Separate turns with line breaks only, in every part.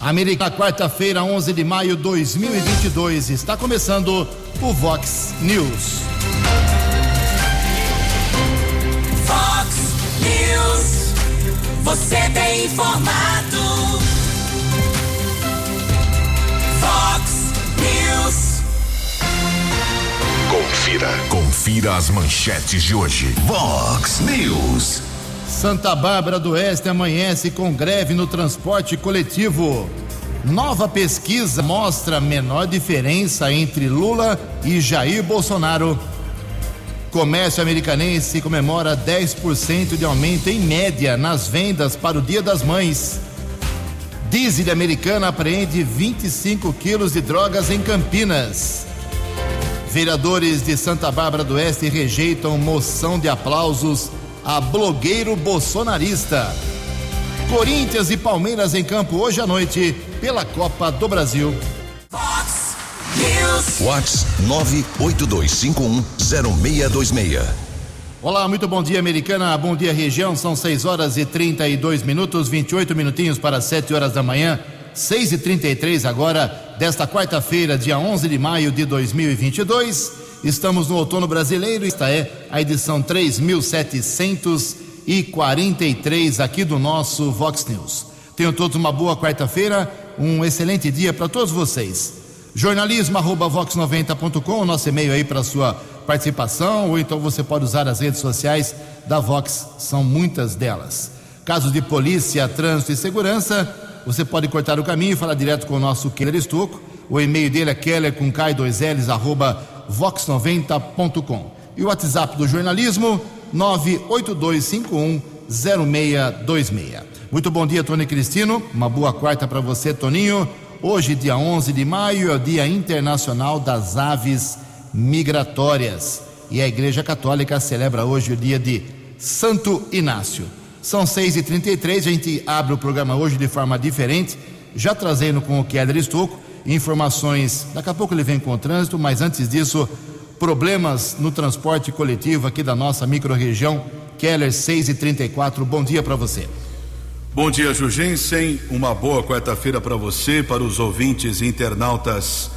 América, quarta-feira, 11 de maio de 2022. Está começando o Vox News.
Vox News. Você tem informado. Vox News.
Confira. Confira as manchetes de hoje. Vox News.
Santa Bárbara do Oeste amanhece com greve no transporte coletivo. Nova pesquisa mostra menor diferença entre Lula e Jair Bolsonaro. Comércio americanense comemora 10% de aumento em média nas vendas para o Dia das Mães. Diesel americana apreende 25 quilos de drogas em Campinas. Vereadores de Santa Bárbara do Oeste rejeitam moção de aplausos a blogueiro bolsonarista. Corinthians e Palmeiras em campo hoje à noite pela Copa do Brasil.
Vox News.
Whats 982510626.
Olá, muito bom dia, americana. Bom dia, região. São 6 horas e 32 minutos, 28 minutinhos para 7 horas da manhã. 6 e 33 agora, desta quarta-feira, dia 11 de maio de 2022. Estamos no outono brasileiro. Esta é a edição 3743 aqui do nosso Vox News. Tenham todos uma boa quarta-feira, um excelente dia para todos vocês. Jornalismo arroba vox90.com, nosso e-mail aí para sua participação, ou então você pode usar as redes sociais da Vox, são muitas delas. Casos de polícia, trânsito e segurança, você pode cortar o caminho e falar direto com o nosso Keller Estocco. O e-mail dele é keller com K2Ls arroba vox90.com. E o WhatsApp do jornalismo 982510626. Muito bom dia, Tony Cristino. Uma boa quarta para você, Toninho. Hoje, dia 11 de maio, é o Dia Internacional das Aves Migratórias. E a Igreja Católica celebra hoje o dia de Santo Inácio. São 6h33, a gente abre o programa hoje de forma diferente, já trazendo com o Keller Estocco informações. Daqui a pouco ele vem com o trânsito, mas antes disso, problemas no transporte coletivo aqui da nossa microrregião. Keller 6 e 34 bom dia para você.
Bom dia, Jugensen. Uma boa quarta-feira para você, para os ouvintes e internautas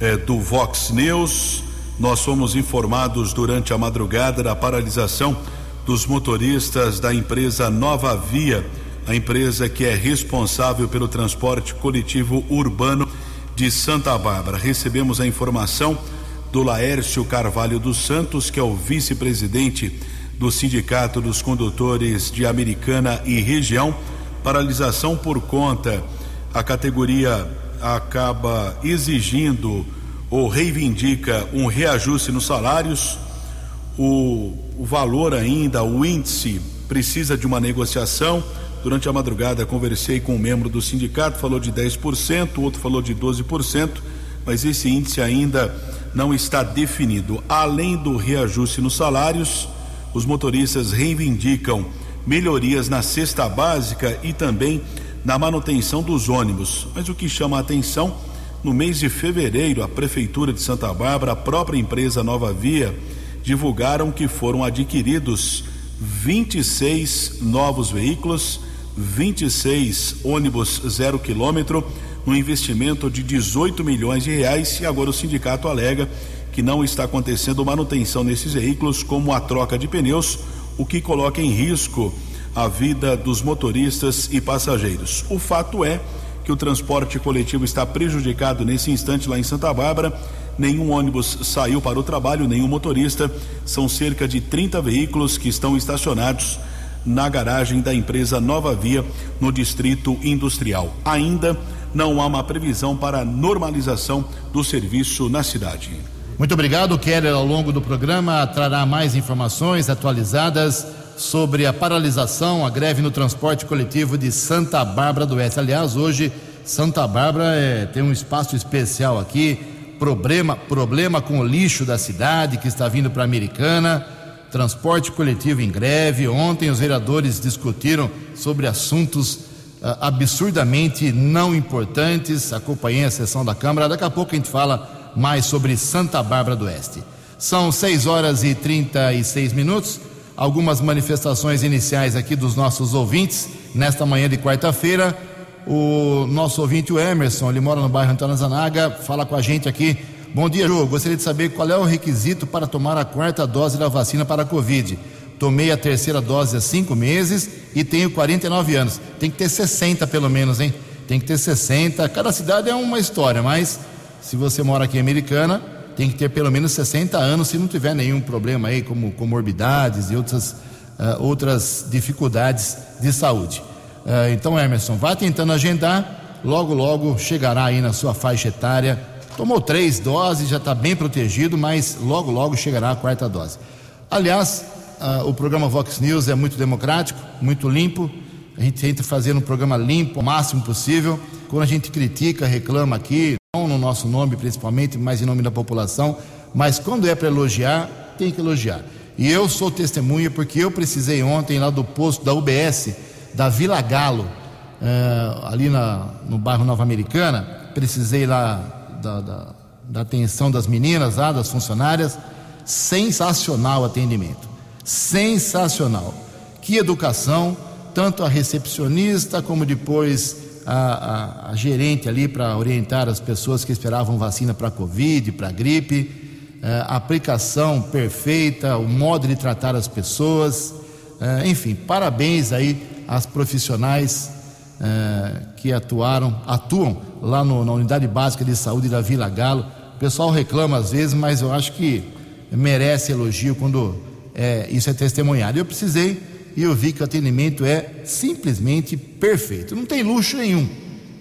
eh, do Vox News. Nós fomos informados durante a madrugada da paralisação dos motoristas da empresa Nova Via, a empresa que é responsável pelo transporte coletivo urbano de Santa Bárbara. Recebemos a informação do Laércio Carvalho dos Santos, que é o vice-presidente do Sindicato dos Condutores de Americana e Região. Paralisação por conta, a categoria acaba exigindo ou reivindica um reajuste nos salários. O, o valor ainda, o índice, precisa de uma negociação. Durante a madrugada conversei com um membro do sindicato, falou de 10%, o outro falou de 12%, mas esse índice ainda não está definido. Além do reajuste nos salários, os motoristas reivindicam melhorias na cesta básica e também na manutenção dos ônibus. Mas o que chama a atenção, no mês de fevereiro, a Prefeitura de Santa Bárbara, a própria empresa Nova Via, divulgaram que foram adquiridos 26 novos veículos, 26 ônibus zero quilômetro, no investimento de 18 milhões de reais e agora o sindicato alega que não está acontecendo manutenção nesses veículos, como a troca de pneus, o que coloca em risco a vida dos motoristas e passageiros. O fato é que o transporte coletivo está prejudicado nesse instante lá em Santa Bárbara. Nenhum ônibus saiu para o trabalho, nenhum motorista. São cerca de 30 veículos que estão estacionados na garagem da empresa Nova Via, no Distrito Industrial. Ainda não há uma previsão para normalização do serviço na cidade.
Muito obrigado, Keller. Ao longo do programa trará mais informações atualizadas sobre a paralisação, a greve no transporte coletivo de Santa Bárbara do Oeste. Aliás, hoje Santa Bárbara é, tem um espaço especial aqui. Problema, problema com o lixo da cidade que está vindo para a Americana. Transporte coletivo em greve. Ontem os vereadores discutiram sobre assuntos uh, absurdamente não importantes. Acompanhei a sessão da Câmara. Daqui a pouco a gente fala mais sobre Santa Bárbara do Oeste. São 6 horas e 36 minutos. Algumas manifestações iniciais aqui dos nossos ouvintes nesta manhã de quarta-feira. O nosso ouvinte, o Emerson, ele mora no bairro Antônio Zanaga, fala com a gente aqui. Bom dia, Ju. Gostaria de saber qual é o requisito para tomar a quarta dose da vacina para a Covid. Tomei a terceira dose há cinco meses e tenho 49 anos. Tem que ter 60 pelo menos, hein? Tem que ter 60. Cada cidade é uma história, mas se você mora aqui em Americana, tem que ter pelo menos 60 anos se não tiver nenhum problema aí, como comorbidades e outras, uh, outras dificuldades de saúde. Uh, então, Emerson, vá tentando agendar, logo, logo chegará aí na sua faixa etária. Tomou três doses, já está bem protegido, mas logo, logo chegará a quarta dose. Aliás, uh, o programa Vox News é muito democrático, muito limpo. A gente tenta fazer um programa limpo o máximo possível. Quando a gente critica, reclama aqui, não no nosso nome principalmente, mas em nome da população, mas quando é para elogiar, tem que elogiar. E eu sou testemunha porque eu precisei ontem lá do posto da UBS, da Vila Galo, eh, ali na, no bairro Nova Americana, precisei lá da, da, da atenção das meninas lá, das funcionárias, sensacional atendimento, sensacional. Que educação, tanto a recepcionista como depois a, a, a gerente ali para orientar as pessoas que esperavam vacina para Covid, para gripe, a aplicação perfeita, o modo de tratar as pessoas, é, enfim, parabéns aí às profissionais é, que atuaram, atuam lá no, na unidade básica de saúde da Vila Galo. O pessoal reclama às vezes, mas eu acho que merece elogio quando é, isso é testemunhado. Eu precisei e eu vi que o atendimento é simplesmente perfeito. Não tem luxo nenhum,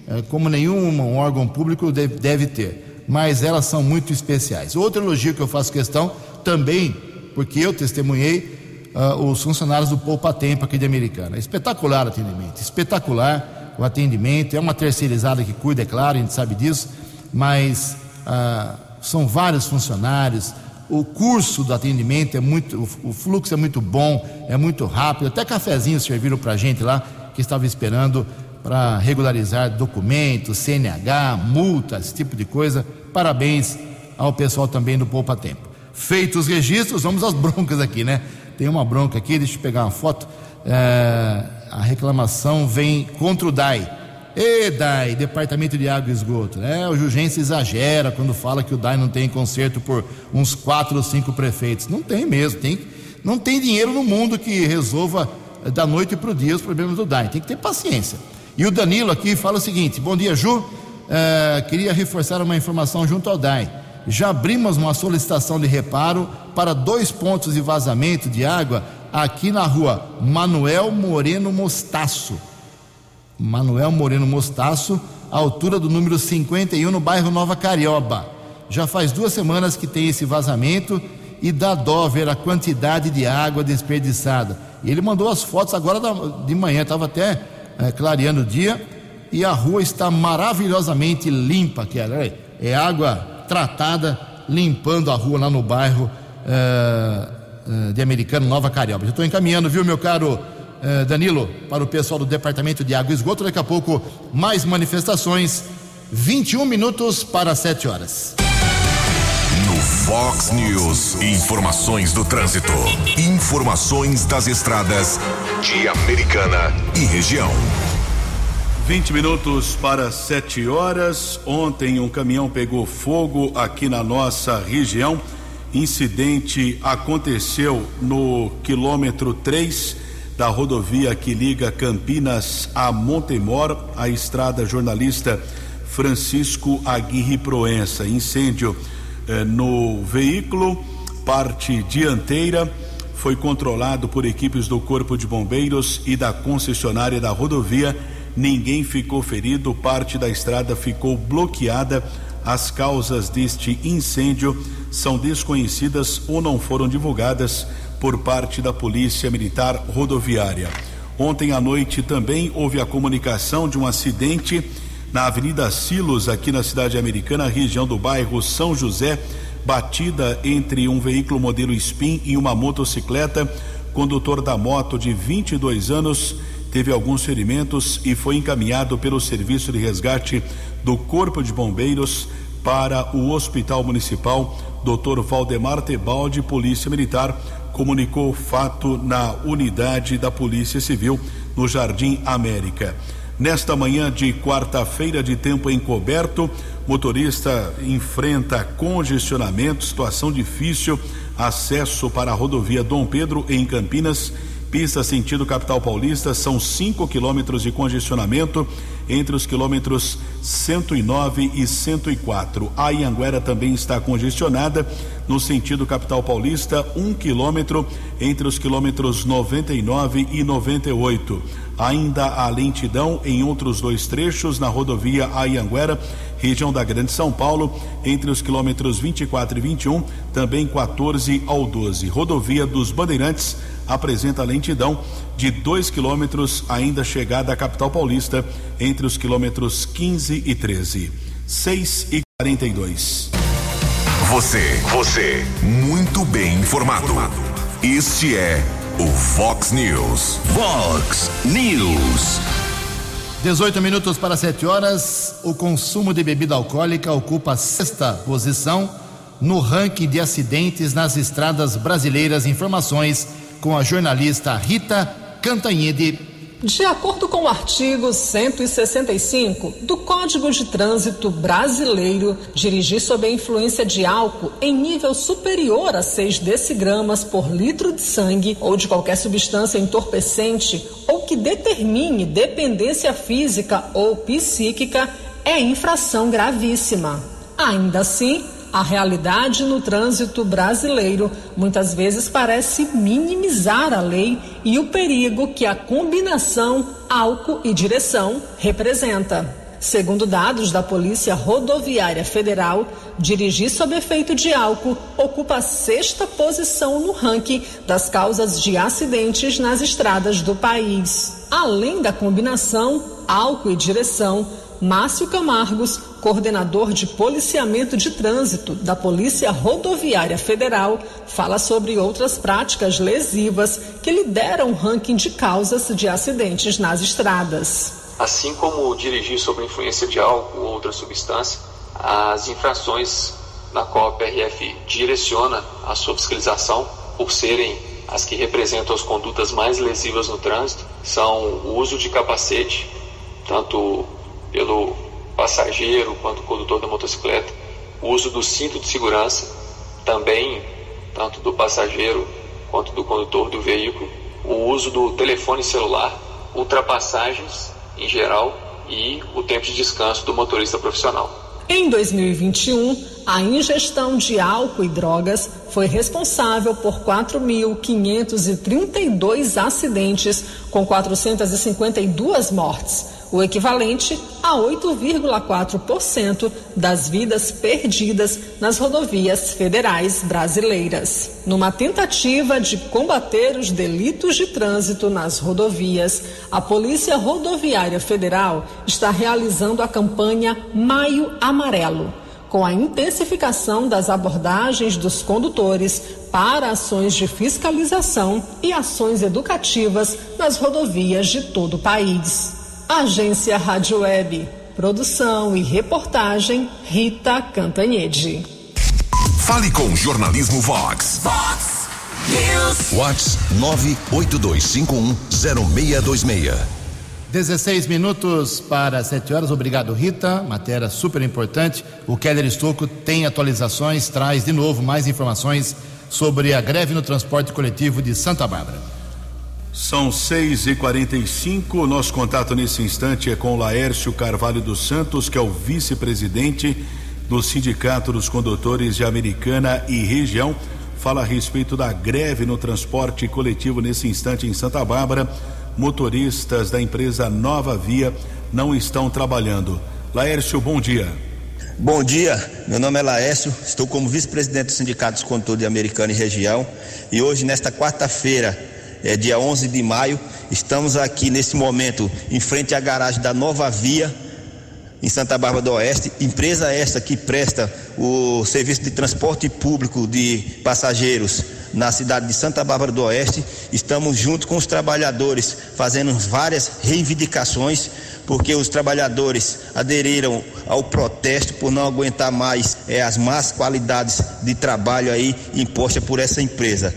é, como nenhum órgão público deve, deve, ter, mas elas são muito especiais. Outro elogio que eu faço questão, também, porque eu testemunhei uh, os funcionários do Poupa Tempo aqui de Americana. Espetacular o atendimento, espetacular o atendimento. É uma terceirizada que cuida, é claro, a gente sabe disso, mas uh, são vários funcionários o curso do atendimento é muito, o fluxo é muito bom, é muito rápido. Até cafezinhos serviram para a gente lá que estava esperando para regularizar documentos, CNH, multas, esse tipo de coisa. Parabéns ao pessoal também do Poupa Tempo. Feitos os registros, vamos às broncas aqui, né? Tem uma bronca aqui, deixa eu pegar uma foto. É, a reclamação vem contra o DAI. E DAI, Departamento de Água e Esgoto. Né? O Jugense exagera quando fala que o DAI não tem conserto por uns quatro ou cinco prefeitos. Não tem mesmo, tem, não tem dinheiro no mundo que resolva da noite para o dia os problemas do DAI. Tem que ter paciência. E o Danilo aqui fala o seguinte: Bom dia, Ju. É, queria reforçar uma informação junto ao DAI. Já abrimos uma solicitação de reparo para dois pontos de vazamento de água aqui na rua Manuel Moreno Mostaço Manuel Moreno Mostaço, altura do número 51, no bairro Nova Carioba. Já faz duas semanas que tem esse vazamento e dá dó ver a quantidade de água desperdiçada. E ele mandou as fotos agora de manhã, estava até é, clareando o dia, e a rua está maravilhosamente limpa, que é, é água tratada, limpando a rua lá no bairro é, de Americano, Nova Carioba. Estou encaminhando, viu, meu caro eh, Danilo, para o pessoal do Departamento de Água e Esgoto. Daqui a pouco, mais manifestações. 21 minutos para 7 horas.
No Fox News, informações do trânsito. Informações das estradas de Americana e região.
20 minutos para 7 horas. Ontem um caminhão pegou fogo aqui na nossa região. Incidente aconteceu no quilômetro 3 da rodovia que liga Campinas a Montemor, a estrada jornalista Francisco Aguirre Proença. Incêndio eh, no veículo, parte dianteira, foi controlado por equipes do Corpo de Bombeiros e da concessionária da rodovia. Ninguém ficou ferido, parte da estrada ficou bloqueada. As causas deste incêndio são desconhecidas ou não foram divulgadas por parte da Polícia Militar Rodoviária. Ontem à noite também houve a comunicação de um acidente na Avenida Silos, aqui na cidade americana, região do bairro São José, batida entre um veículo modelo Spin e uma motocicleta. Condutor da moto de 22 anos teve alguns ferimentos e foi encaminhado pelo serviço de resgate do Corpo de Bombeiros para o Hospital Municipal Dr. Valdemar Tebaldi, Polícia Militar, comunicou o fato na unidade da Polícia Civil no Jardim América. Nesta manhã de quarta-feira de tempo encoberto, motorista enfrenta congestionamento, situação difícil, acesso para a rodovia Dom Pedro em Campinas Pista sentido capital paulista são 5 quilômetros de congestionamento entre os quilômetros 109 e 104. A Ianguera também está congestionada no sentido capital paulista, um quilômetro entre os quilômetros 99 e 98. Ainda há lentidão em outros dois trechos na rodovia Ayanguera, região da Grande São Paulo, entre os quilômetros 24 e 21, também 14 ao 12. Rodovia dos Bandeirantes apresenta lentidão de 2 quilômetros, ainda chegada à capital paulista, entre os quilômetros 15 e 13. 6 e 42.
Você, você, muito bem informado. Este é o Fox News. Fox News.
18 minutos para 7 horas. O consumo de bebida alcoólica ocupa a sexta posição no ranking de acidentes nas estradas brasileiras. Informações com a jornalista Rita Cantanhede.
De acordo com o artigo 165 do Código de Trânsito Brasileiro, dirigir sob a influência de álcool em nível superior a 6 decigramas por litro de sangue ou de qualquer substância entorpecente ou que determine dependência física ou psíquica é infração gravíssima. Ainda assim, a realidade no trânsito brasileiro muitas vezes parece minimizar a lei e o perigo que a combinação álcool e direção representa. Segundo dados da Polícia Rodoviária Federal, dirigir sob efeito de álcool ocupa a sexta posição no ranking das causas de acidentes nas estradas do país. Além da combinação álcool e direção, Márcio Camargos, coordenador de policiamento de trânsito da Polícia Rodoviária Federal, fala sobre outras práticas lesivas que lideram o ranking de causas de acidentes nas estradas.
Assim como dirigir sob influência de álcool ou outra substância, as infrações na qual a PRF direciona a sua fiscalização, por serem as que representam as condutas mais lesivas no trânsito, são o uso de capacete, tanto pelo passageiro quanto condutor da motocicleta, o uso do cinto de segurança, também tanto do passageiro quanto do condutor do veículo, o uso do telefone celular, ultrapassagens em geral e o tempo de descanso do motorista profissional.
Em 2021, a ingestão de álcool e drogas foi responsável por 4.532 acidentes, com 452 mortes, o equivalente a 8,4% das vidas perdidas nas rodovias federais brasileiras. Numa tentativa de combater os delitos de trânsito nas rodovias, a Polícia Rodoviária Federal está realizando a campanha Maio Amarelo com a intensificação das abordagens dos condutores para ações de fiscalização e ações educativas nas rodovias de todo o país. Agência Rádio Web. Produção e reportagem Rita Cantanhede.
Fale com o Jornalismo Vox.
Vox News.
Vox 982510626.
16 minutos para 7 horas. Obrigado, Rita. Matéria super importante. O Keller Estocco tem atualizações, traz de novo mais informações sobre a greve no transporte coletivo de Santa Bárbara.
São 6 e 45 Nosso contato nesse instante é com Laércio Carvalho dos Santos, que é o vice-presidente do Sindicato dos Condutores de Americana e Região. Fala a respeito da greve no transporte coletivo nesse instante em Santa Bárbara. Motoristas da empresa Nova Via não estão trabalhando. Laércio, bom dia.
Bom dia, meu nome é Laércio, estou como vice-presidente do Sindicato dos Condutores de Americana e Região e hoje, nesta quarta-feira, é, dia 11 de maio. Estamos aqui nesse momento em frente à garagem da Nova Via, em Santa Bárbara do Oeste, empresa esta que presta o serviço de transporte público de passageiros na cidade de Santa Bárbara do Oeste. Estamos junto com os trabalhadores fazendo várias reivindicações, porque os trabalhadores aderiram ao protesto por não aguentar mais é, as más qualidades de trabalho aí impostas por essa empresa.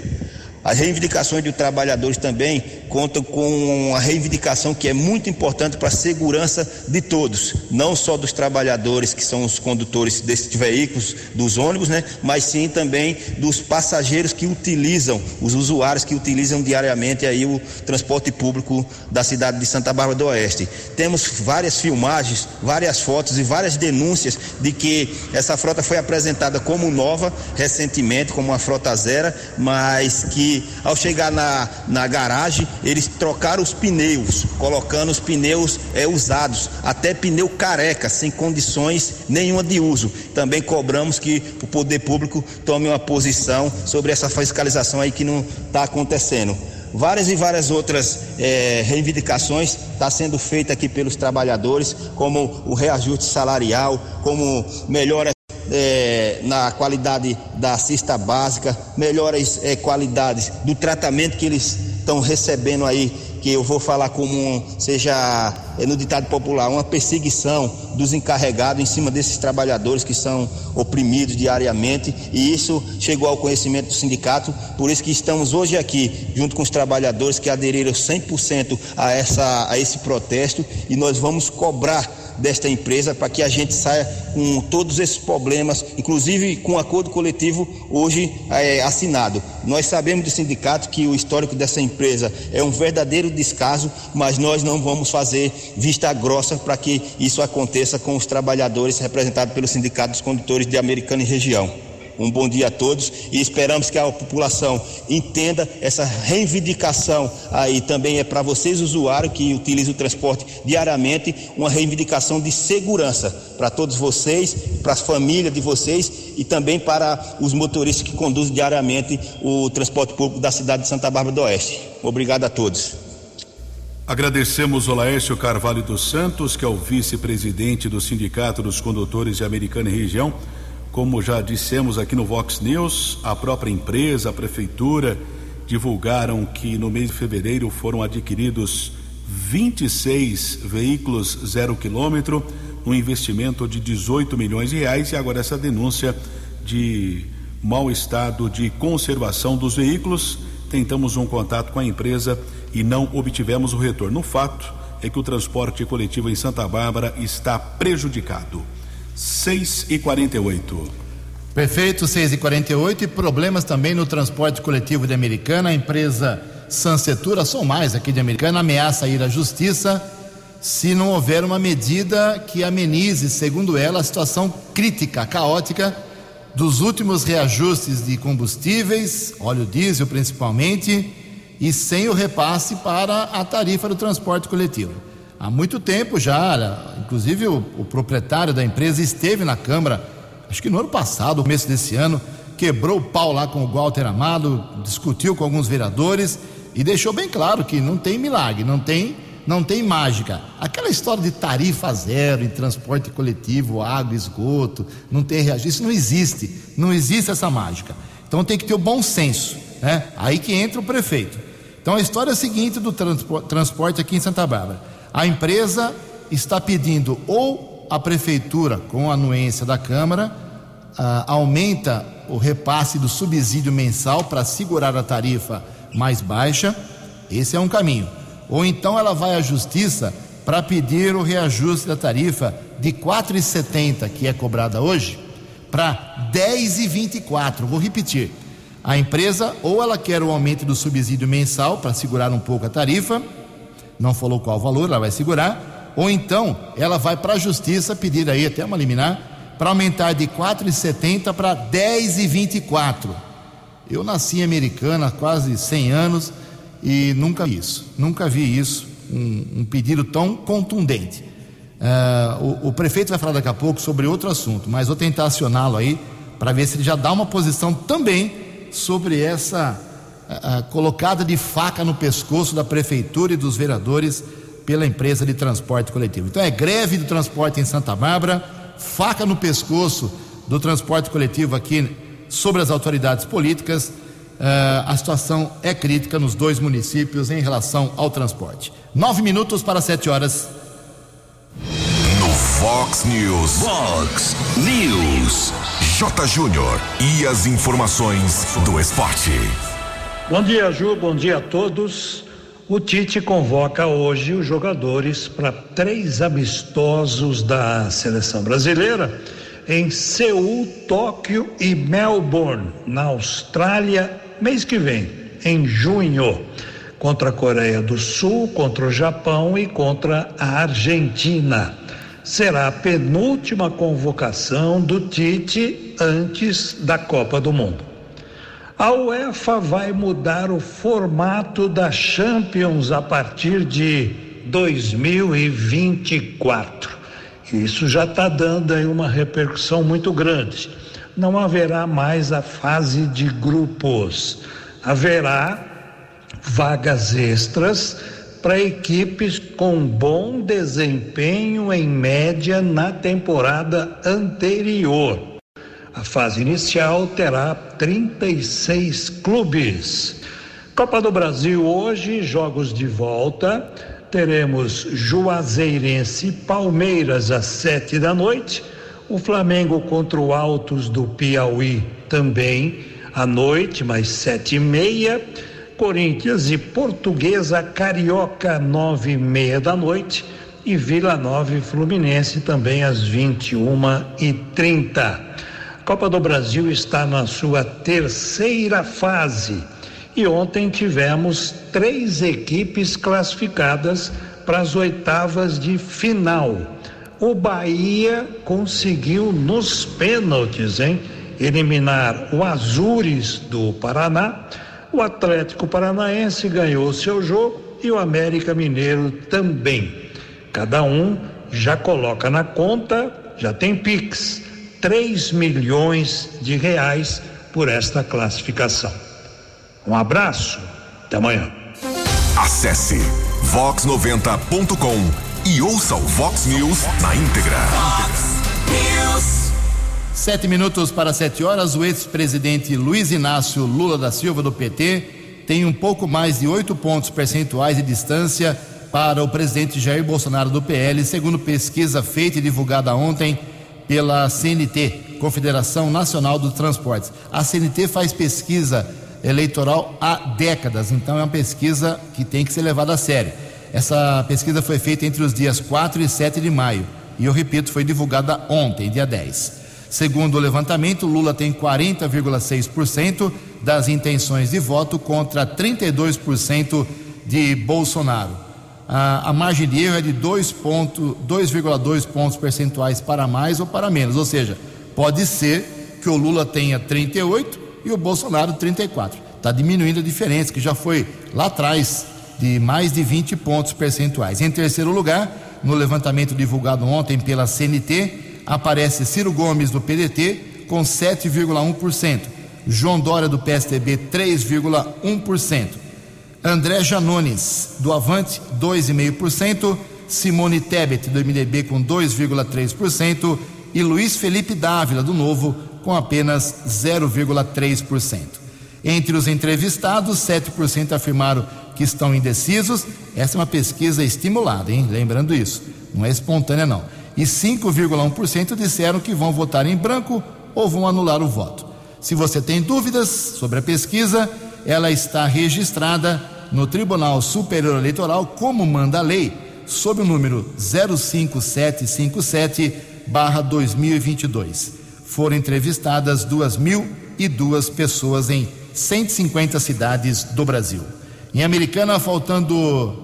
As reivindicações dos trabalhadores também contam com uma reivindicação que é muito importante para a segurança de todos, não só dos trabalhadores que são os condutores desses veículos, dos ônibus, né, mas sim também dos passageiros que utilizam, os usuários que utilizam diariamente aí o transporte público da cidade de Santa Bárbara do Oeste. Temos várias filmagens, várias fotos e várias denúncias de que essa frota foi apresentada como nova recentemente, como uma frota zero, mas que ao chegar na, na garagem, eles trocaram os pneus, colocando os pneus é, usados, até pneu careca, sem condições nenhuma de uso. Também cobramos que o poder público tome uma posição sobre essa fiscalização aí que não está acontecendo várias e várias outras é, reivindicações estão tá sendo feitas aqui pelos trabalhadores, como o reajuste salarial, como melhora é, na qualidade da cesta básica, melhores é, qualidades do tratamento que eles estão recebendo aí, que eu vou falar como seja é, no ditado popular, uma perseguição dos encarregados em cima desses trabalhadores que são oprimidos diariamente, e isso chegou ao conhecimento do sindicato, por isso que estamos hoje aqui, junto com os trabalhadores que aderiram 100% a, essa, a esse protesto, e nós vamos cobrar desta empresa para que a gente saia com todos esses problemas, inclusive com o acordo coletivo hoje é, assinado. Nós sabemos do sindicato que o histórico dessa empresa é um verdadeiro descaso, mas nós não vamos fazer vista grossa para que isso aconteça com os trabalhadores representados pelo Sindicato dos Condutores de Americana e região. Um bom dia a todos e esperamos que a população entenda essa reivindicação aí também é para vocês usuários que utilizam o transporte diariamente, uma reivindicação de segurança para todos vocês, para as famílias de vocês e também para os motoristas que conduzem diariamente o transporte público da cidade de Santa Bárbara do Oeste. Obrigado a todos.
Agradecemos o Laércio Carvalho dos Santos, que é o vice-presidente do Sindicato dos Condutores de Americana e Região como já dissemos aqui no Vox News, a própria empresa, a prefeitura, divulgaram que no mês de fevereiro foram adquiridos 26 veículos zero quilômetro, um investimento de 18 milhões de reais, e agora essa denúncia de mau estado de conservação dos veículos. Tentamos um contato com a empresa e não obtivemos o retorno. O fato é que o transporte coletivo em Santa Bárbara está prejudicado. 6 e 48
Perfeito, 6 e 48 e problemas também no transporte coletivo de Americana. A empresa Sansetura, são mais aqui de Americana, ameaça ir à justiça se não houver uma medida que amenize, segundo ela, a situação crítica, caótica dos últimos reajustes de combustíveis, óleo diesel principalmente, e sem o repasse para a tarifa do transporte coletivo há muito tempo já. Inclusive, o, o, proprietário da empresa esteve na Câmara, acho que no ano passado, começo desse ano, quebrou o pau lá com o Walter Amado, discutiu com alguns vereadores e deixou bem claro que não tem milagre, não tem, não tem mágica. Aquela história de tarifa zero em transporte coletivo, água, esgoto, não tem reajuste, isso não existe, não existe essa mágica. Então tem que ter o bom senso, né? Aí que entra o prefeito. Então a história é a seguinte do transporte aqui em Santa Bárbara. A empresa está pedindo ou a prefeitura, com a anuência da Câmara, ah, aumenta o repasse do subsídio mensal para segurar a tarifa mais baixa. Esse é um caminho. Ou então ela vai à justiça para pedir o reajuste da tarifa de R$ 4,70 que é cobrada hoje para R$ 10,24. Vou repetir. A empresa ou ela quer o aumento do subsídio mensal para segurar um pouco a tarifa, não falou qual valor, ela vai segurar, ou então ela vai para a justiça pedir aí até uma liminar para aumentar de 4,70 para 10,24. Eu nasci Americana há quase 100 anos e nunca vi isso, nunca vi isso, um, um pedido tão contundente. Uh, o, o, prefeito vai falar daqui a pouco sobre outro assunto, mas vou tentar acioná-lo aí para ver se ele já dá uma posição também sobre essa colocada de faca no pescoço da prefeitura e dos vereadores pela empresa de transporte coletivo. Então é greve do transporte em Santa Bárbara, faca no pescoço do transporte coletivo aqui sobre as autoridades políticas. Uh, a situação é crítica nos dois municípios em relação ao transporte. Nove minutos para sete horas.
No Fox News. Fox News. J. Júnior e as informações do esporte.
Bom dia, Ju, bom dia a todos. O Tite convoca hoje os jogadores para três amistosos da seleção brasileira em Seul, Tóquio e Melbourne, na Austrália, mês que vem, em junho. Contra a Coreia do Sul, contra o Japão e contra a Argentina. Será a penúltima convocação do Tite antes da Copa do Mundo. A UEFA vai mudar o formato da Champions a partir de 2024. Isso já está dando aí uma repercussão muito grande. Não haverá mais a fase de grupos. Haverá vagas extras para equipes com bom desempenho em média na temporada anterior. A fase inicial terá 36 clubes. Copa do Brasil hoje, jogos de volta. Teremos Juazeirense e Palmeiras às sete da noite. O Flamengo contra o Altos do Piauí também à noite, mais sete e meia. Corinthians e Portuguesa Carioca, nove e meia da noite. E Vila Nova e Fluminense também às vinte e uma e trinta. Copa do Brasil está na sua terceira fase e ontem tivemos três equipes classificadas para as oitavas de final. O Bahia conseguiu nos pênaltis, hein? Eliminar o Azures do Paraná. O Atlético Paranaense ganhou seu jogo e o América Mineiro também. Cada um já coloca na conta, já tem Pix 3 milhões de reais por esta classificação. Um abraço, até amanhã.
Acesse vox90.com e ouça o Vox News na íntegra.
News. Sete minutos para sete horas, o ex-presidente Luiz Inácio Lula da Silva, do PT, tem um pouco mais de oito pontos percentuais de distância para o presidente Jair Bolsonaro do PL, segundo pesquisa feita e divulgada ontem pela CNT, Confederação Nacional dos Transportes. A CNT faz pesquisa eleitoral há décadas, então é uma pesquisa que tem que ser levada a sério. Essa pesquisa foi feita entre os dias 4 e 7 de maio e, eu repito, foi divulgada ontem, dia 10. Segundo o levantamento, Lula tem 40,6% das intenções de voto contra 32% de Bolsonaro a, a margem de erro é de 2,2 pontos percentuais para mais ou para menos. Ou seja, pode ser que o Lula tenha 38 e o Bolsonaro 34. Está diminuindo a diferença, que já foi lá atrás de mais de 20 pontos percentuais. Em terceiro lugar, no levantamento divulgado ontem pela CNT, aparece Ciro Gomes do PDT com 7,1%, João Dória do PSDB 3,1%. André Janones, do Avante, 2,5%. Simone Tebet, do MDB, com 2,3%. E Luiz Felipe Dávila, do Novo, com apenas 0,3%. Entre os entrevistados, 7% afirmaram que estão indecisos. Essa é uma pesquisa estimulada, hein? Lembrando isso. Não é espontânea, não. E 5,1% disseram que vão votar em branco ou vão anular o voto. Se você tem dúvidas sobre a pesquisa, ela está registrada no Tribunal Superior Eleitoral, como manda a lei, sob o número 05757-2022. Foram entrevistadas 2.002 pessoas em 150 cidades do Brasil. Em Americana, faltando uh,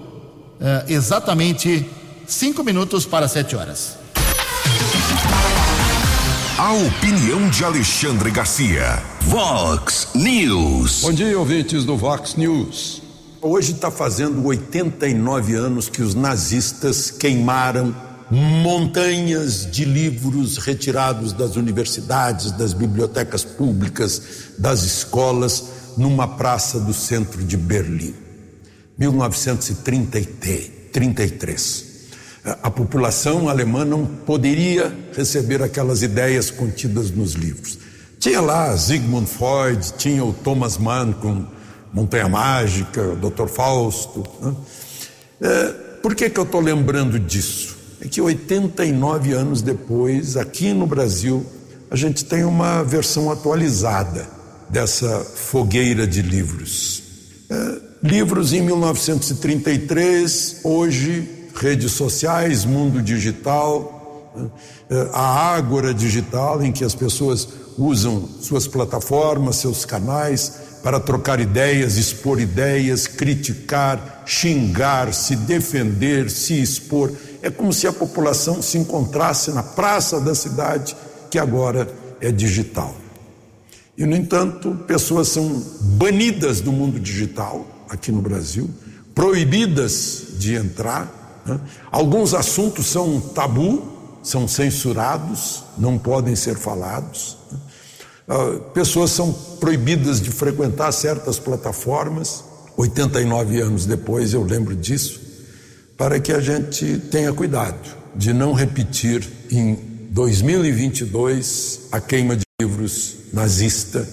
exatamente cinco minutos para sete horas.
A opinião de Alexandre Garcia. Vox News.
Bom dia, ouvintes do Vox News.
Hoje está fazendo 89 anos que os nazistas queimaram montanhas de livros retirados das universidades, das bibliotecas públicas, das escolas, numa praça do centro de Berlim. 1933. A população alemã não poderia receber aquelas ideias contidas nos livros. Tinha lá Sigmund Freud, tinha o Thomas Mann com Montanha Mágica, o Dr. Fausto. Né? É, por que, que eu estou lembrando disso? É que 89 anos depois, aqui no Brasil, a gente tem uma versão atualizada dessa fogueira de livros. É, livros em 1933, hoje, redes sociais, mundo digital, né? é, a ágora digital, em que as pessoas usam suas plataformas, seus canais para trocar ideias, expor ideias, criticar, xingar, se defender, se expor. É como se a população se encontrasse na praça da cidade, que agora é digital. E, no entanto, pessoas são banidas do mundo digital aqui no Brasil, proibidas de entrar. Né? Alguns assuntos são tabu, são censurados, não podem ser falados. Né? Ah, pessoas são proibidas de frequentar certas plataformas. 89 anos depois eu lembro disso, para que a gente tenha cuidado de não repetir em 2022 a queima de livros nazista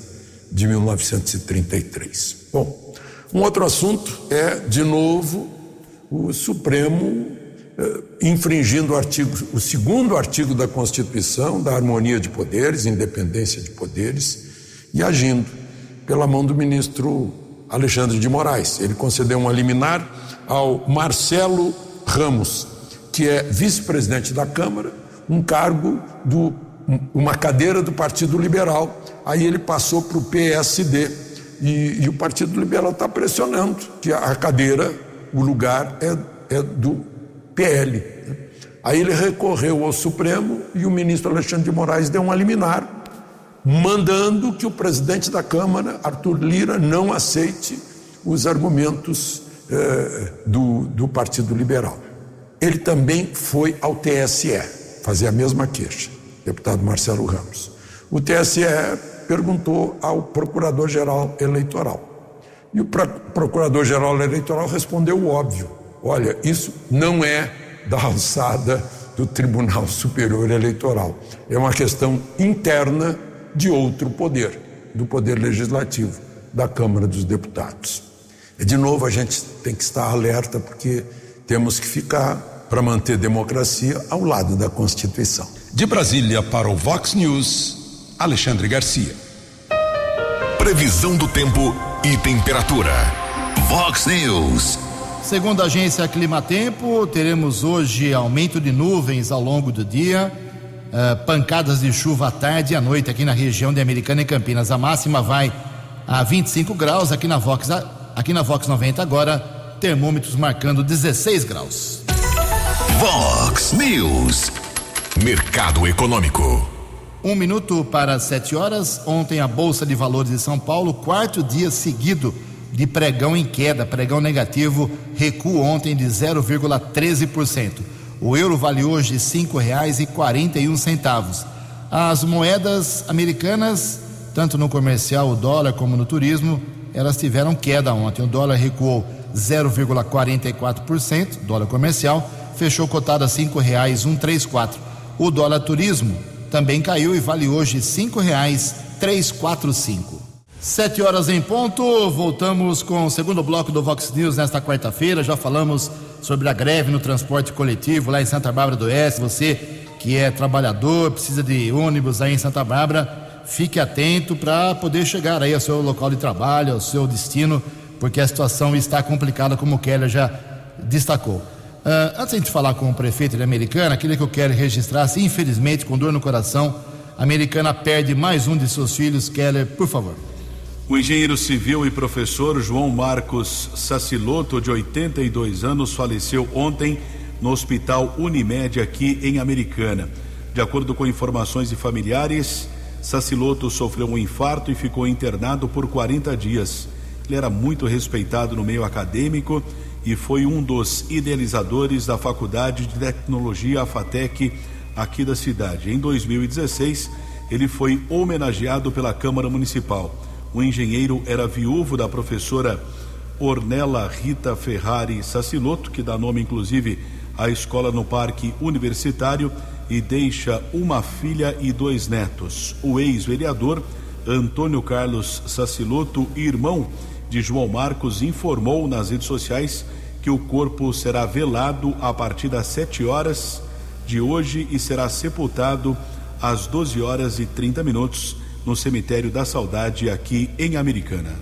de 1933. Bom, um outro assunto é, de novo, o Supremo eh, infringindo o, artigo, o segundo artigo da Constituição, da harmonia de poderes, independência de poderes, e agindo pela mão do ministro Alexandre de Moraes. Ele concedeu uma liminar ao Marcelo Ramos, que é vice-presidente da Câmara, um cargo do uma cadeira do Partido Liberal. Aí ele passou para o PSD e, e, o Partido Liberal está pressionando que a cadeira, o lugar é, é do PL. Aí ele recorreu ao Supremo e o ministro Alexandre de Moraes deu uma liminar, mandando que o presidente da Câmara, Arthur Lira, não aceite os argumentos eh, do, do Partido Liberal. Ele também foi ao TSE fazer a mesma queixa, deputado Marcelo Ramos. O TSE perguntou ao Procurador-Geral Eleitoral. E o Procurador-Geral Eleitoral respondeu o óbvio: Olha, isso não é da alçada do Tribunal Superior Eleitoral. É uma questão interna de outro poder, do Poder Legislativo, da Câmara dos Deputados. De novo, a gente tem que estar alerta, porque temos que ficar, para manter a democracia, ao lado da Constituição.
De Brasília para o Vox News, Alexandre Garcia.
Previsão do tempo e temperatura. Vox News.
Segundo a agência Climatempo, teremos hoje aumento de nuvens ao longo do dia, uh, pancadas de chuva à tarde e à noite aqui na região de Americana e Campinas. A máxima vai a 25 graus aqui na Vox, aqui na Vox 90 agora, termômetros marcando 16 graus.
Vox News, mercado econômico.
Um minuto para sete horas. Ontem a Bolsa de Valores de São Paulo, quarto dia seguido de pregão em queda, pregão negativo, recuo ontem de 0,13%. O euro vale hoje R$ 5,41. As moedas americanas, tanto no comercial, o dólar, como no turismo, elas tiveram queda ontem. O dólar recuou 0,44%, dólar comercial, fechou cotado a R$ 5,134. O dólar turismo também caiu e vale hoje R$ 5,345. Sete horas em ponto, voltamos com o segundo bloco do Vox News nesta quarta-feira. Já falamos sobre a greve no transporte coletivo lá em Santa Bárbara do Oeste. Você que é trabalhador, precisa de ônibus aí em Santa Bárbara, fique atento para poder chegar aí ao seu local de trabalho, ao seu destino, porque a situação está complicada, como o Keller já destacou. Uh, antes de falar com o prefeito de Americana, aquilo que eu quero registrar, se infelizmente, com dor no coração, a Americana perde mais um de seus filhos. Keller, por favor.
O engenheiro civil e professor João Marcos Saciloto, de 82 anos, faleceu ontem no Hospital Unimed aqui em Americana. De acordo com informações de familiares, Saciloto sofreu um infarto e ficou internado por 40 dias. Ele era muito respeitado no meio acadêmico e foi um dos idealizadores da Faculdade de Tecnologia AFATEC aqui da cidade. Em 2016, ele foi homenageado pela Câmara Municipal. O engenheiro era viúvo da professora Ornella Rita Ferrari Saciloto, que dá nome inclusive à escola no Parque Universitário, e deixa uma filha e dois netos. O ex-vereador Antônio Carlos Saciloto, irmão de João Marcos, informou nas redes sociais que o corpo será velado a partir das 7 horas de hoje e será sepultado às 12 horas e 30 minutos no cemitério da Saudade aqui em Americana.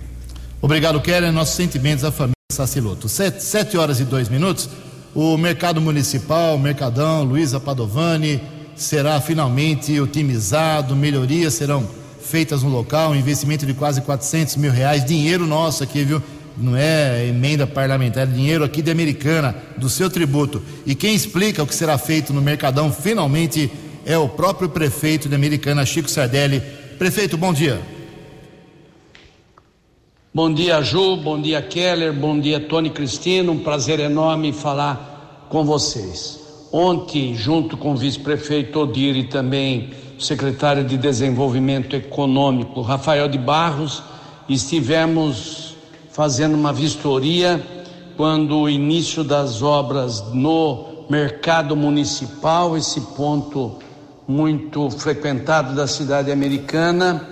Obrigado, Keller. Nossos sentimentos à família Saciloto. Sete, sete horas e dois minutos. O mercado municipal, Mercadão, Luiza Padovani, será finalmente otimizado, melhorias serão feitas no local, um investimento de quase 400 mil reais, dinheiro nosso aqui, viu? Não é emenda parlamentar, é dinheiro aqui de Americana, do seu tributo. E quem explica o que será feito no Mercadão, finalmente, é o próprio prefeito de Americana, Chico Sardelli. Prefeito, bom dia.
Bom dia, Ju, bom dia, Keller, bom dia, Tony Cristino. Um prazer enorme falar com vocês. Ontem, junto com o vice-prefeito Odir e também secretário de Desenvolvimento Econômico, Rafael de Barros, estivemos fazendo uma vistoria quando o início das obras no mercado municipal, esse ponto muito frequentado da cidade americana,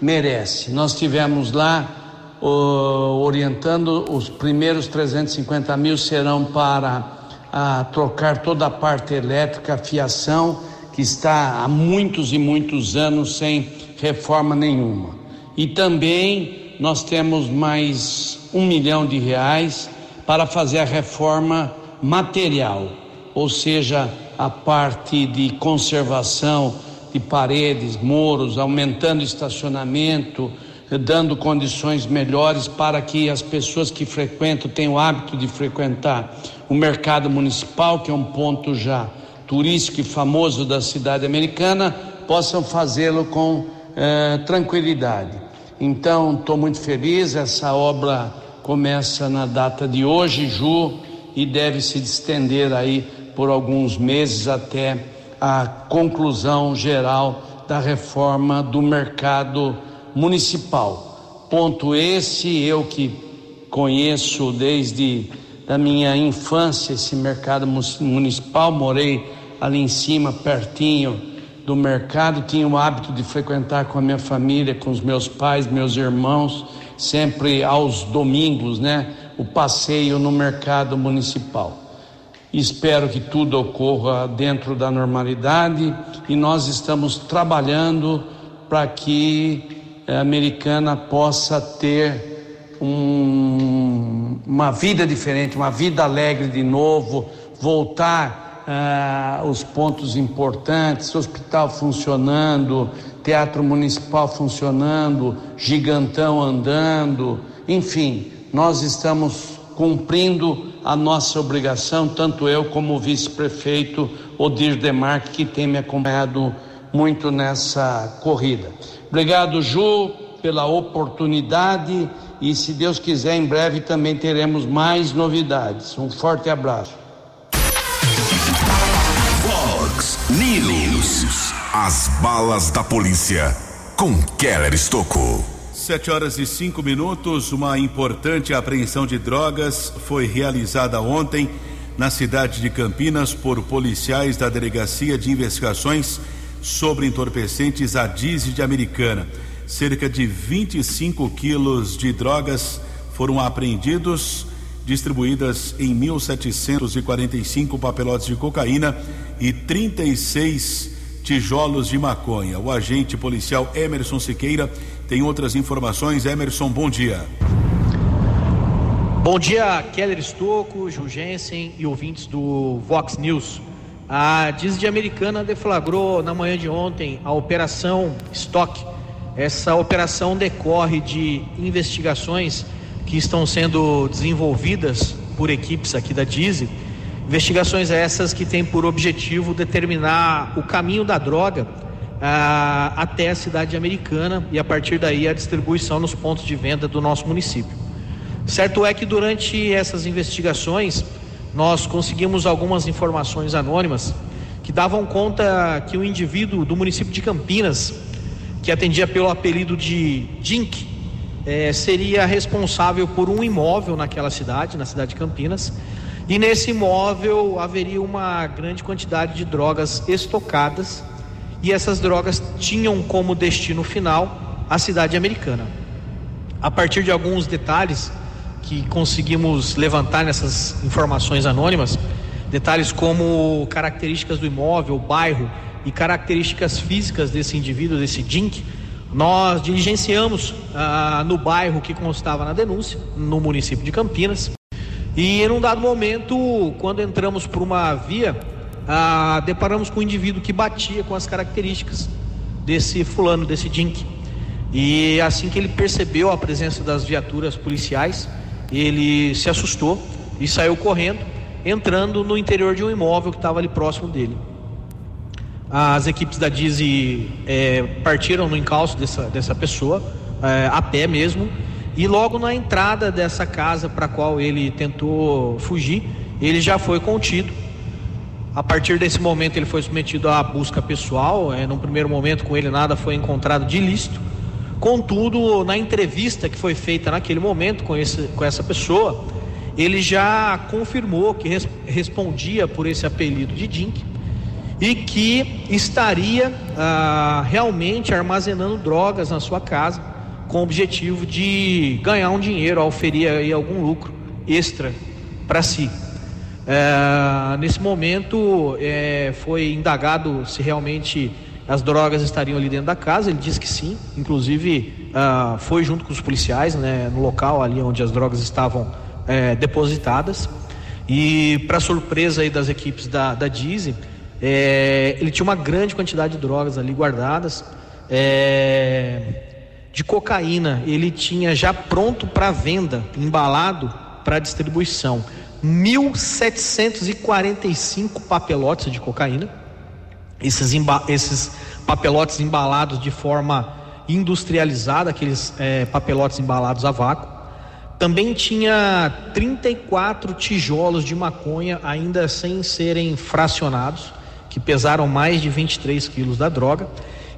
merece. Nós tivemos lá orientando os primeiros 350 mil serão para a, trocar toda a parte elétrica, fiação, que está há muitos e muitos anos sem reforma nenhuma. E também nós temos mais um milhão de reais para fazer a reforma material, ou seja, a parte de conservação de paredes, muros, aumentando estacionamento, dando condições melhores para que as pessoas que frequentam, tenham o hábito de frequentar o mercado municipal, que é um ponto já turístico e famoso da cidade americana, possam fazê-lo com eh, tranquilidade. Então, estou muito feliz, essa obra começa na data de hoje, Ju, e deve se estender aí por alguns meses até a conclusão geral da reforma do mercado municipal. Ponto esse, eu que conheço desde da minha infância esse mercado municipal, morei ali em cima, pertinho do mercado, tinha o hábito de frequentar com a minha família, com os meus pais, meus irmãos, sempre aos domingos, né? O passeio no mercado municipal. Espero que tudo ocorra dentro da normalidade e nós estamos trabalhando para que eh, americana possa ter um, uma vida diferente, uma vida alegre de novo, voltar uh, os pontos importantes, hospital funcionando, teatro municipal funcionando, gigantão andando, enfim, nós estamos cumprindo a nossa obrigação, tanto eu como o vice-prefeito Odir Demarque, que tem me acompanhado muito nessa corrida. Obrigado, Ju, pela oportunidade e, se Deus quiser, em breve também teremos mais novidades. Um forte abraço.
News. As balas da polícia com Keller Estocou.
Sete horas e cinco minutos. Uma importante apreensão de drogas foi realizada ontem na cidade de Campinas por policiais da Delegacia de Investigações sobre entorpecentes a diesel de Americana. Cerca de 25 quilos de drogas foram apreendidos, distribuídas em 1.745 papelotes de cocaína e 36 tijolos de maconha. O agente policial Emerson Siqueira tem outras informações. Emerson, bom dia.
Bom dia, Keller Estocco, Gil Jensen e ouvintes do Vox News. A Disney Americana deflagrou na manhã de ontem a Operação Stock. Essa operação decorre de investigações que estão sendo desenvolvidas por equipes aqui da Disney. Investigações essas que têm por objetivo determinar o caminho da droga ah, até a cidade americana e a partir daí a distribuição nos pontos de venda do nosso município. Certo é que durante essas investigações nós conseguimos algumas informações anônimas que davam conta que o indivíduo do município de Campinas, que atendia pelo apelido de Dink, eh, seria responsável por um imóvel naquela cidade, na cidade de Campinas, e nesse imóvel haveria uma grande quantidade de drogas estocadas, e essas drogas tinham como destino final a cidade americana. A partir de alguns detalhes que conseguimos levantar nessas informações anônimas, detalhes como características do imóvel, bairro e características físicas desse indivíduo, desse DINC, Nós diligenciamos ah, no bairro que constava na denúncia, no município de Campinas, e em um dado momento, quando entramos por uma via, ah, deparamos com um indivíduo que batia com as características desse fulano, desse Dink. E assim que ele percebeu a presença das viaturas policiais, ele se assustou e saiu correndo, entrando no interior de um imóvel que estava ali próximo dele. As equipes da Dizzy é, partiram no encalço dessa, dessa pessoa, é, a pé mesmo, e logo na entrada dessa casa para a qual ele tentou fugir, ele já foi contido. A partir desse momento ele foi submetido à busca pessoal. É, num primeiro momento com ele nada foi encontrado de ilícito. Contudo, na entrevista que foi feita naquele momento com, esse, com essa pessoa, ele já confirmou que res, respondia por esse apelido de Dink e que estaria ah, realmente armazenando drogas na sua casa com o objetivo de ganhar um dinheiro, oferir aí algum lucro extra para si. É, nesse momento é, foi indagado se realmente as drogas estariam ali dentro da casa. Ele disse que sim, inclusive ah, foi junto com os policiais né, no local ali onde as drogas estavam é, depositadas. E para surpresa aí das equipes da, da é, ele tinha uma grande quantidade de drogas ali guardadas. É, de cocaína, ele tinha já pronto para venda, embalado para distribuição. 1.745 papelotes de cocaína. Esses, esses papelotes embalados de forma industrializada, aqueles é, papelotes embalados a vácuo. Também tinha 34 tijolos de maconha ainda sem serem fracionados que pesaram mais de 23 quilos da droga.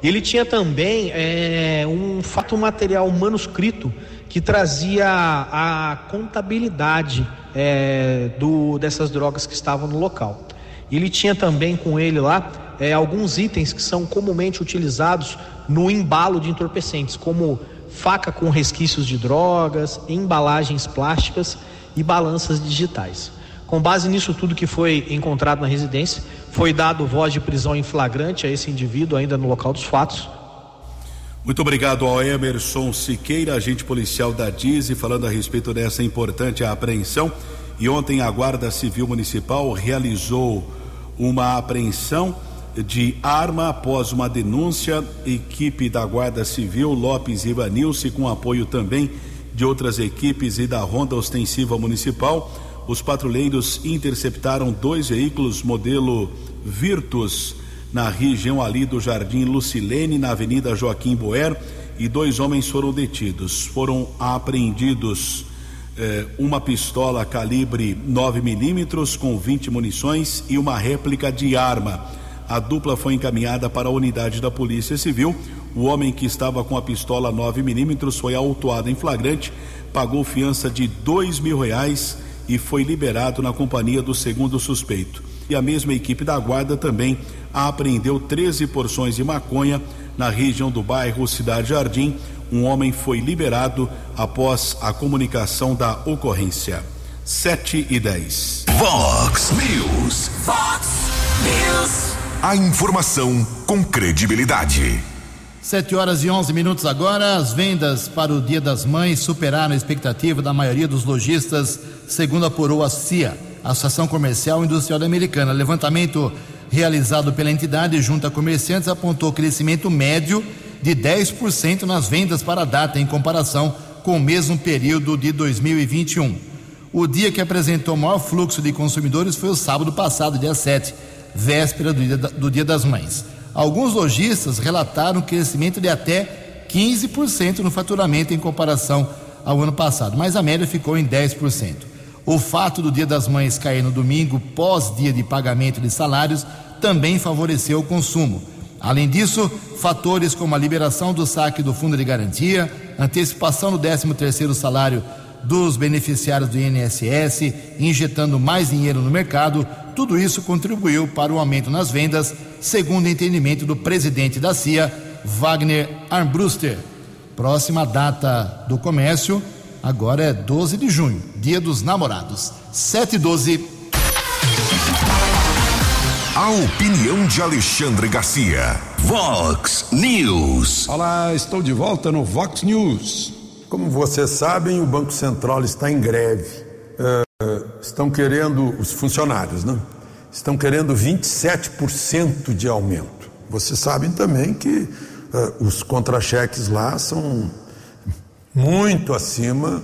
Ele tinha também é, um fato material manuscrito que trazia a contabilidade é, do, dessas drogas que estavam no local. Ele tinha também com ele lá é, alguns itens que são comumente utilizados no embalo de entorpecentes, como faca com resquícios de drogas, embalagens plásticas e balanças digitais. Com base nisso tudo que foi encontrado na residência, foi dado voz de prisão em flagrante a esse indivíduo ainda no local dos fatos.
Muito obrigado ao Emerson Siqueira, agente policial da DIZI, falando a respeito dessa importante apreensão. E ontem a Guarda Civil Municipal realizou uma apreensão de arma após uma denúncia. Equipe da Guarda Civil, Lopes e Ivanilce, com apoio também de outras equipes e da Ronda Ostensiva Municipal os patrulheiros interceptaram dois veículos modelo Virtus na região ali do Jardim Lucilene, na Avenida Joaquim Boer, e dois homens foram detidos. Foram apreendidos eh, uma pistola calibre 9 milímetros com 20 munições e uma réplica de arma. A dupla foi encaminhada para a unidade da Polícia Civil. O homem que estava com a pistola 9 milímetros foi autuado em flagrante, pagou fiança de dois mil reais e foi liberado na companhia do segundo suspeito. E a mesma equipe da guarda também apreendeu 13 porções de maconha na região do bairro Cidade Jardim. Um homem foi liberado após a comunicação da ocorrência. 7 e 10.
Vox News.
Vox News.
A informação com credibilidade.
7 horas e 11 minutos agora. As vendas para o Dia das Mães superaram a expectativa da maioria dos lojistas, segundo apurou a CIA, Associação Comercial Industrial Americana. Levantamento realizado pela entidade junto a comerciantes apontou crescimento médio de 10% nas vendas para a data em comparação com o mesmo período de 2021. O dia que apresentou maior fluxo de consumidores foi o sábado passado, dia 7, véspera do Dia, do dia das Mães. Alguns lojistas relataram crescimento de até 15% no faturamento em comparação ao ano passado, mas a média ficou em 10%. O fato do Dia das Mães cair no domingo, pós-dia de pagamento de salários, também favoreceu o consumo. Além disso, fatores como a liberação do saque do fundo de garantia, antecipação do 13º salário dos beneficiários do INSS, injetando mais dinheiro no mercado, tudo isso contribuiu para o aumento nas vendas, segundo o entendimento do presidente da CIA, Wagner Armbruster. Próxima data do comércio agora é 12 de junho, Dia dos Namorados. 7 e 12.
A opinião de Alexandre Garcia. Vox News.
Olá, estou de volta no Vox News.
Como vocês sabem, o Banco Central está em greve. Estão querendo, os funcionários, né? Estão querendo 27% de aumento. Vocês sabem também que uh, os contra-cheques lá são muito acima,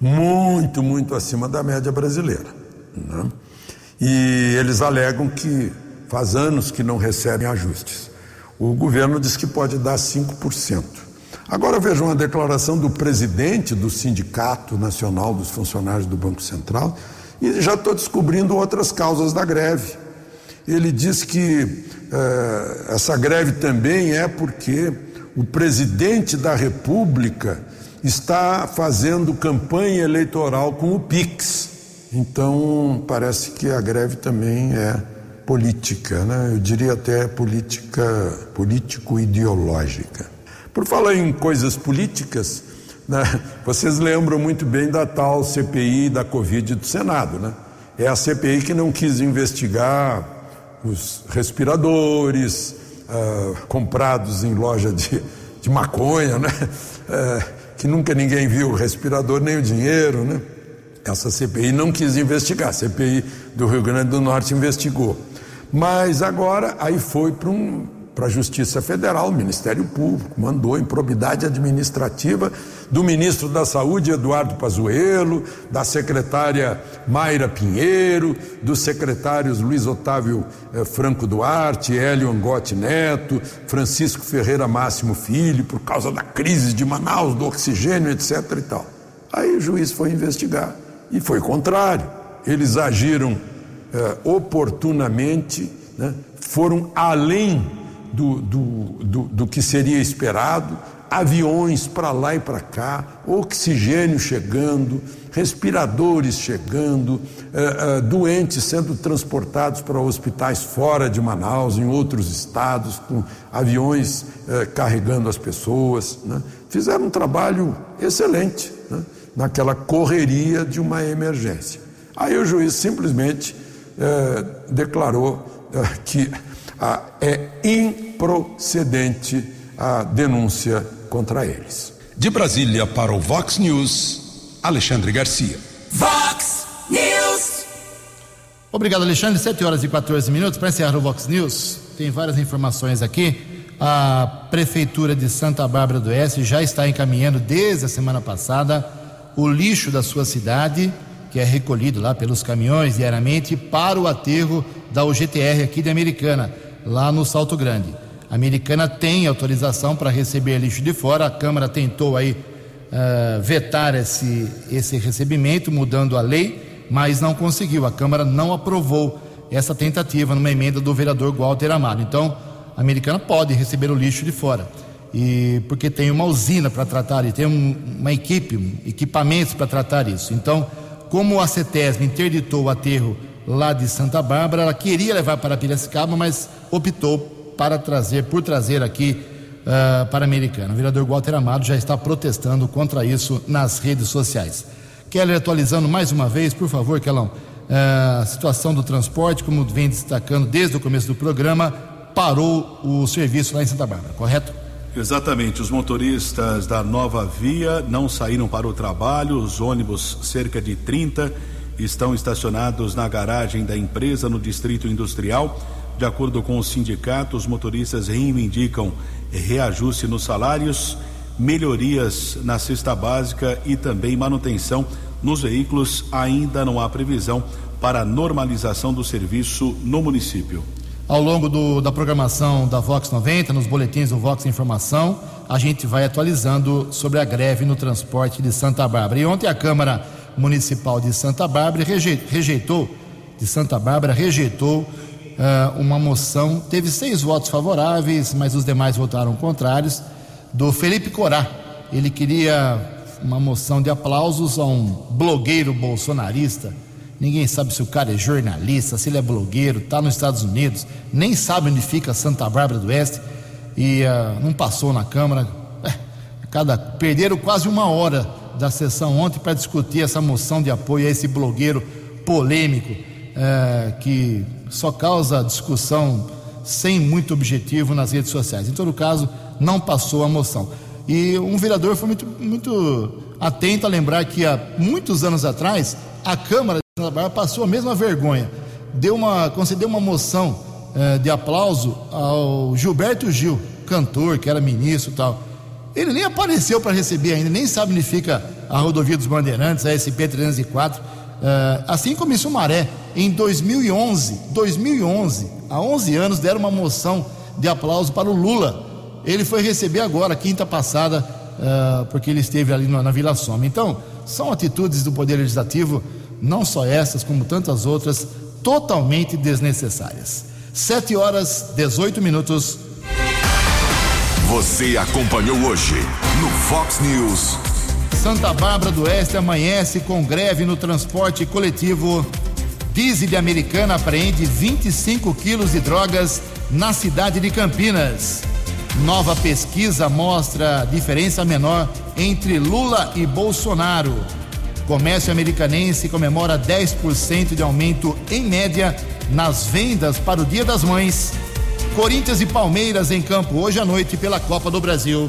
muito, muito acima da média brasileira. Né? E eles alegam que faz anos que não recebem ajustes. O governo diz que pode dar 5%. Agora vejam a declaração do presidente do Sindicato Nacional dos Funcionários do Banco Central e já estou descobrindo outras causas da greve. Ele diz que eh, essa greve também é porque o presidente da República está fazendo campanha eleitoral com o PIX. Então parece que a greve também é política, né? Eu diria até política político-ideológica. Por falar em coisas políticas, né? vocês lembram muito bem da tal CPI da Covid do Senado, né? É a CPI que não quis investigar os respiradores uh, comprados em loja de, de maconha, né? Uh, que nunca ninguém viu o respirador nem o dinheiro, né? Essa CPI não quis investigar, a CPI do Rio Grande do Norte investigou. Mas agora aí foi para um, para a Justiça Federal, o Ministério Público, mandou improbidade administrativa do ministro da Saúde, Eduardo Pazuello, da secretária Mayra Pinheiro, dos secretários Luiz Otávio eh, Franco Duarte, Hélio Angotti Neto, Francisco Ferreira Máximo Filho, por causa da crise de Manaus, do oxigênio, etc. e tal. Aí o juiz foi investigar e foi contrário. Eles agiram eh, oportunamente, né? foram além do, do, do, do que seria esperado, aviões para lá e para cá, oxigênio chegando, respiradores chegando, uh, uh, doentes sendo transportados para hospitais fora de Manaus, em outros estados, com aviões uh, carregando as pessoas. Né? Fizeram um trabalho excelente né? naquela correria de uma emergência. Aí o juiz simplesmente declarou que ah, é improcedente a denúncia contra eles.
De Brasília para o Vox News, Alexandre Garcia.
Vox News.
Obrigado, Alexandre. 7 horas e 14 minutos. Para encerrar o Vox News, tem várias informações aqui. A Prefeitura de Santa Bárbara do Oeste já está encaminhando desde a semana passada o lixo da sua cidade, que é recolhido lá pelos caminhões diariamente, para o aterro da UGTR aqui de Americana lá no Salto Grande. A americana tem autorização para receber lixo de fora, a Câmara tentou aí uh, vetar esse, esse recebimento, mudando a lei, mas não conseguiu. A Câmara não aprovou essa tentativa numa emenda do vereador Walter Amado. Então, a americana pode receber o lixo de fora. E porque tem uma usina para tratar, e tem um, uma equipe, equipamentos para tratar isso. Então, como a CETESB interditou o aterro lá de Santa Bárbara. Ela queria levar para Piracicaba, mas optou para trazer, por trazer aqui uh, para a Americana. O vereador Walter Amado já está protestando contra isso nas redes sociais. Keller, atualizando mais uma vez, por favor, Kelão, uh, a situação do transporte, como vem destacando desde o começo do programa, parou o serviço lá em Santa Bárbara, correto?
Exatamente, os motoristas da nova via não saíram para o trabalho, os ônibus, cerca de 30, estão estacionados na garagem da empresa no Distrito Industrial. De acordo com o sindicato, os motoristas reivindicam reajuste nos salários, melhorias na cesta básica e também manutenção nos veículos. Ainda não há previsão para normalização do serviço no município.
Ao longo do, da programação da Vox 90, nos boletins do Vox Informação, a gente vai atualizando sobre a greve no transporte de Santa Bárbara. E ontem a Câmara Municipal de Santa Bárbara rejeitou, de Santa Bárbara rejeitou uh, uma moção, teve seis votos favoráveis, mas os demais votaram contrários, do Felipe Corá. Ele queria uma moção de aplausos a um blogueiro bolsonarista. Ninguém sabe se o cara é jornalista, se ele é blogueiro, está nos Estados Unidos, nem sabe onde fica Santa Bárbara do Oeste e uh, não passou na Câmara. É, cada, perderam quase uma hora da sessão ontem para discutir essa moção de apoio a esse blogueiro polêmico é, que só causa discussão sem muito objetivo nas redes sociais. Em todo caso, não passou a moção. E um vereador foi muito, muito atento a lembrar que há muitos anos atrás a Câmara de Santa Bárbara passou a mesma vergonha. Deu uma, concedeu uma moção eh, de aplauso ao Gilberto Gil, cantor, que era ministro e tal. Ele nem apareceu para receber ainda, nem sabe onde fica a rodovia dos Bandeirantes, a SP 304. Eh, assim como em Sumaré, em 2011, 2011, há 11 anos, deram uma moção de aplauso para o Lula. Ele foi receber agora, quinta passada, uh, porque ele esteve ali na, na Vila Soma. Então, são atitudes do Poder Legislativo, não só essas, como tantas outras, totalmente desnecessárias. 7 horas 18 minutos.
Você acompanhou hoje no Fox News.
Santa Bárbara do Oeste amanhece com greve no transporte coletivo. Diesel de Americana apreende 25 quilos de drogas na cidade de Campinas. Nova pesquisa mostra diferença menor entre Lula e Bolsonaro. Comércio americanense comemora 10% de aumento em média nas vendas para o Dia das Mães. Corinthians e Palmeiras em campo hoje à noite pela Copa do Brasil.